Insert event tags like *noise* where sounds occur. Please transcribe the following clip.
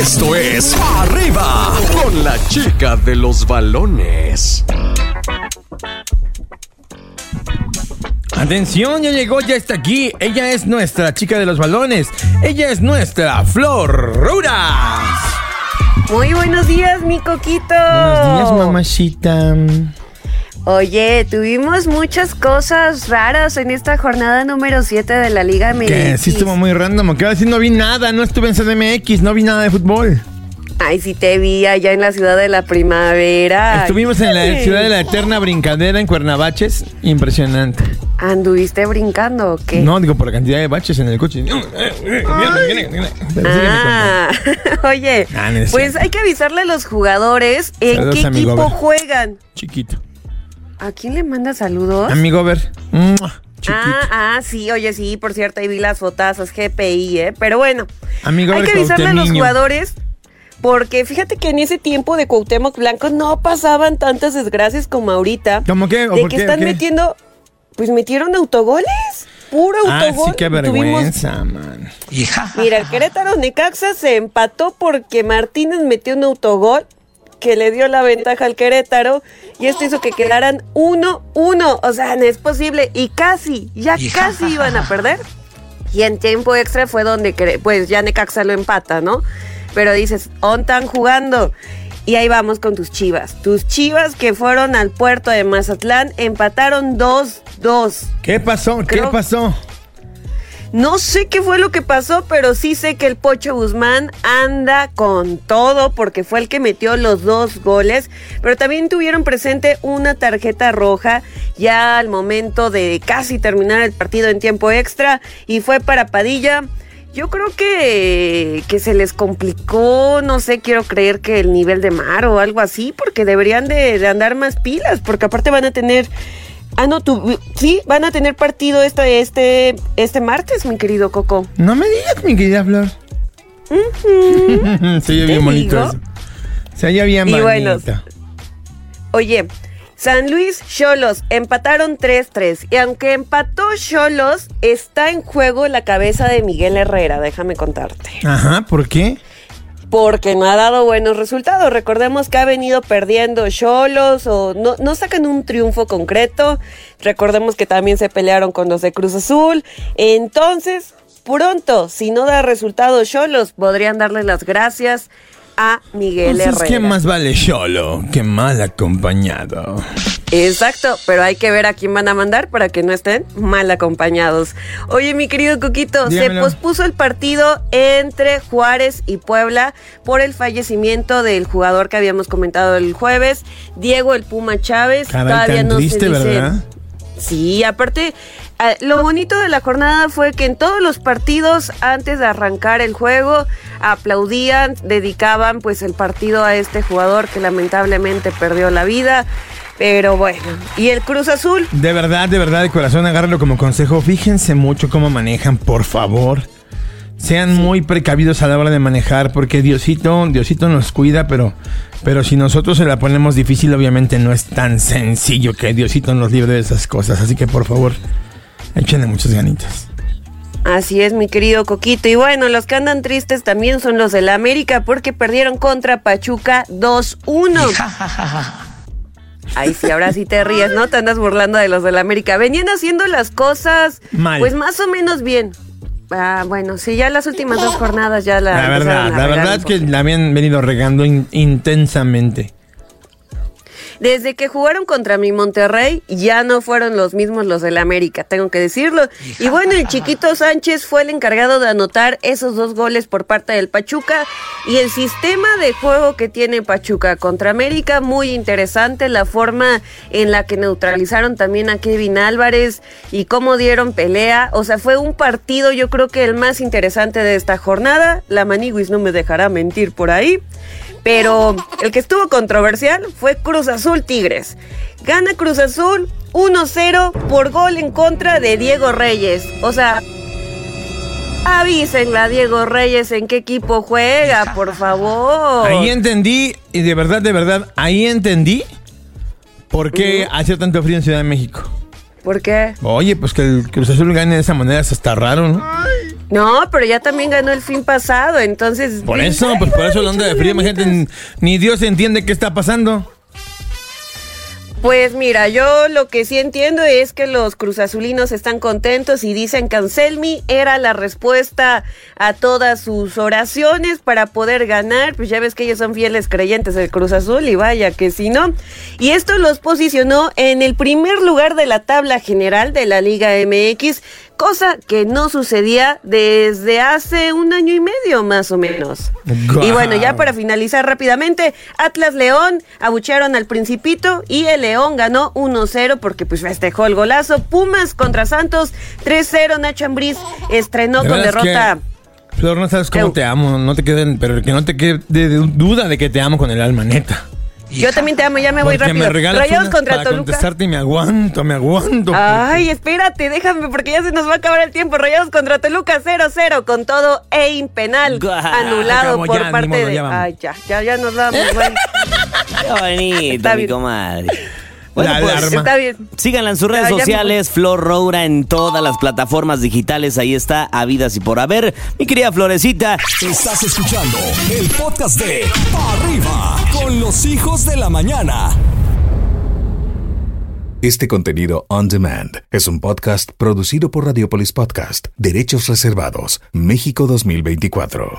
Esto es Arriba con la chica de los balones. Atención, ya llegó, ya está aquí. Ella es nuestra chica de los balones. Ella es nuestra Flor Ruras. Muy buenos días, mi coquito. Buenos días, mamachita. Oye, tuvimos muchas cosas raras en esta jornada número 7 de la Liga MX. Que sí estuvo muy random. Que decir, no vi nada, no estuve en CDMX, no vi nada de fútbol. Ay, sí te vi allá en la ciudad de la primavera. Estuvimos en la ciudad de la eterna brincadera en Cuernavaches. Impresionante. ¿Anduviste brincando o qué? No, digo por la cantidad de baches en el coche. *laughs* Ah, oye, pues hay que avisarle a los jugadores en Saludos, qué equipo juegan. Chiquito. ¿A quién le manda saludos? Amigo, ver. Mua, Chiquito. Ah, ah, sí, oye, sí, por cierto, ahí vi las fotazas GPI, ¿eh? Pero bueno, Amigo, hay ver, que avisarle a los jugadores porque fíjate que en ese tiempo de Cuauhtémoc Blanco no pasaban tantas desgracias como ahorita. ¿Cómo qué? ¿O De por que qué? están ¿Qué? metiendo, pues metieron autogoles, puro Ah, autogol. sí, qué Tuvimos- vergüenza, man. Mira, el Querétaro Necaxa se empató porque Martínez metió un autogol que le dio la ventaja al Querétaro y esto hizo que quedaran 1-1. O sea, no es posible. Y casi, ya casi iban a perder. Y en tiempo extra fue donde, pues ya Necaxa lo empata, ¿no? Pero dices, ¿on están jugando? Y ahí vamos con tus chivas. Tus chivas que fueron al puerto de Mazatlán empataron 2-2. ¿Qué pasó? ¿Qué pasó? No sé qué fue lo que pasó, pero sí sé que el Pocho Guzmán anda con todo porque fue el que metió los dos goles, pero también tuvieron presente una tarjeta roja ya al momento de casi terminar el partido en tiempo extra y fue para Padilla. Yo creo que, que se les complicó, no sé, quiero creer que el nivel de mar o algo así, porque deberían de, de andar más pilas, porque aparte van a tener... Ah, no, tú, sí, van a tener partido este, este, este martes, mi querido Coco. No me digas, mi querida Flor. *laughs* Se oye bien bonito eso. Se oye bien Y bonito. bueno, Oye, San Luis Cholos empataron 3-3 y aunque empató Cholos, está en juego la cabeza de Miguel Herrera, déjame contarte. Ajá, ¿por qué? Porque no ha dado buenos resultados. Recordemos que ha venido perdiendo Cholos o no, no sacan un triunfo concreto. Recordemos que también se pelearon con los de Cruz Azul. Entonces, pronto, si no da resultados Cholos, podrían darle las gracias a Miguel Entonces, Herrera. ¿qué más vale solo que mal acompañado? Exacto, pero hay que ver a quién van a mandar para que no estén mal acompañados. Oye, mi querido Coquito, Dígamelo. se pospuso el partido entre Juárez y Puebla por el fallecimiento del jugador que habíamos comentado el jueves, Diego el Puma Chávez. Caray, tan triste, ¿verdad? Sí, aparte, ah, lo bonito de la jornada fue que en todos los partidos, antes de arrancar el juego, aplaudían, dedicaban pues el partido a este jugador que lamentablemente perdió la vida. Pero bueno, y el Cruz Azul, De verdad, de verdad, de corazón, agárralo como consejo. Fíjense mucho cómo manejan, por favor. Sean muy precavidos a la hora de manejar, porque Diosito, Diosito nos cuida, pero, pero si nosotros se la ponemos difícil, obviamente no es tan sencillo que Diosito nos libre de esas cosas. Así que por favor, échenle muchas ganitas. así es mi querido Coquito. Y bueno, los que andan tristes también son los de la América porque perdieron contra Pachuca 2-1. Ay, sí, ahora sí te ríes, ¿no? Te andas burlando de los de la América. Venían haciendo las cosas, Mal. pues más o menos bien. Ah, bueno, sí, ya las últimas dos jornadas ya la. La verdad, la verdad es que la habían venido regando in- intensamente. Desde que jugaron contra mi Monterrey, ya no fueron los mismos los del América, tengo que decirlo. Y bueno, el chiquito *laughs* Sánchez fue el encargado de anotar esos dos goles por parte del Pachuca. Y el sistema de juego que tiene Pachuca contra América, muy interesante. La forma en la que neutralizaron también a Kevin Álvarez y cómo dieron pelea. O sea, fue un partido, yo creo que el más interesante de esta jornada. La Maniguis no me dejará mentir por ahí. Pero el que estuvo controversial fue Cruz Azul Tigres. Gana Cruz Azul 1-0 por gol en contra de Diego Reyes. O sea, avísenle a Diego Reyes en qué equipo juega, por favor. Ahí entendí, y de verdad, de verdad, ahí entendí por qué hacía tanto frío en Ciudad de México. ¿Por qué? Oye, pues que el Cruz Azul gane de esa manera, eso está raro, ¿no? No, pero ya también ganó el fin pasado, entonces. Por eso, pues por eso la onda de frío, gente, ni Dios entiende qué está pasando. Pues mira, yo lo que sí entiendo es que los cruzazulinos están contentos y dicen que Anselmi era la respuesta a todas sus oraciones para poder ganar. Pues ya ves que ellos son fieles creyentes del Cruz Azul y vaya que si no. Y esto los posicionó en el primer lugar de la tabla general de la Liga MX cosa que no sucedía desde hace un año y medio más o menos. Y bueno, ya para finalizar rápidamente, Atlas León abuchearon al Principito y el León ganó 1-0 porque pues festejó el golazo. Pumas contra Santos 3-0, Nacho Ambriz estrenó con derrota. Flor, no sabes cómo te amo, no te queden, pero que no te quede duda de que te amo con el alma neta. Yo también te amo, ya me voy rápido. Me Rayados contra para Toluca. contestarte y me aguanto, me aguanto. Ay, espérate, déjame porque ya se nos va a acabar el tiempo. Rayados contra Toluca 0-0 con todo e impenal anulado por parte de Ay, ya, ya ya nos vamos. *laughs* Qué bonito, mi comadre. Bueno, pues, está bien. Síganla en sus redes sociales, Flor Roura en todas las plataformas digitales. Ahí está, habidas y por haber. Mi querida Florecita. Estás escuchando el podcast de Arriba con los hijos de la mañana. Este contenido on demand es un podcast producido por Radiopolis Podcast, Derechos Reservados, México 2024.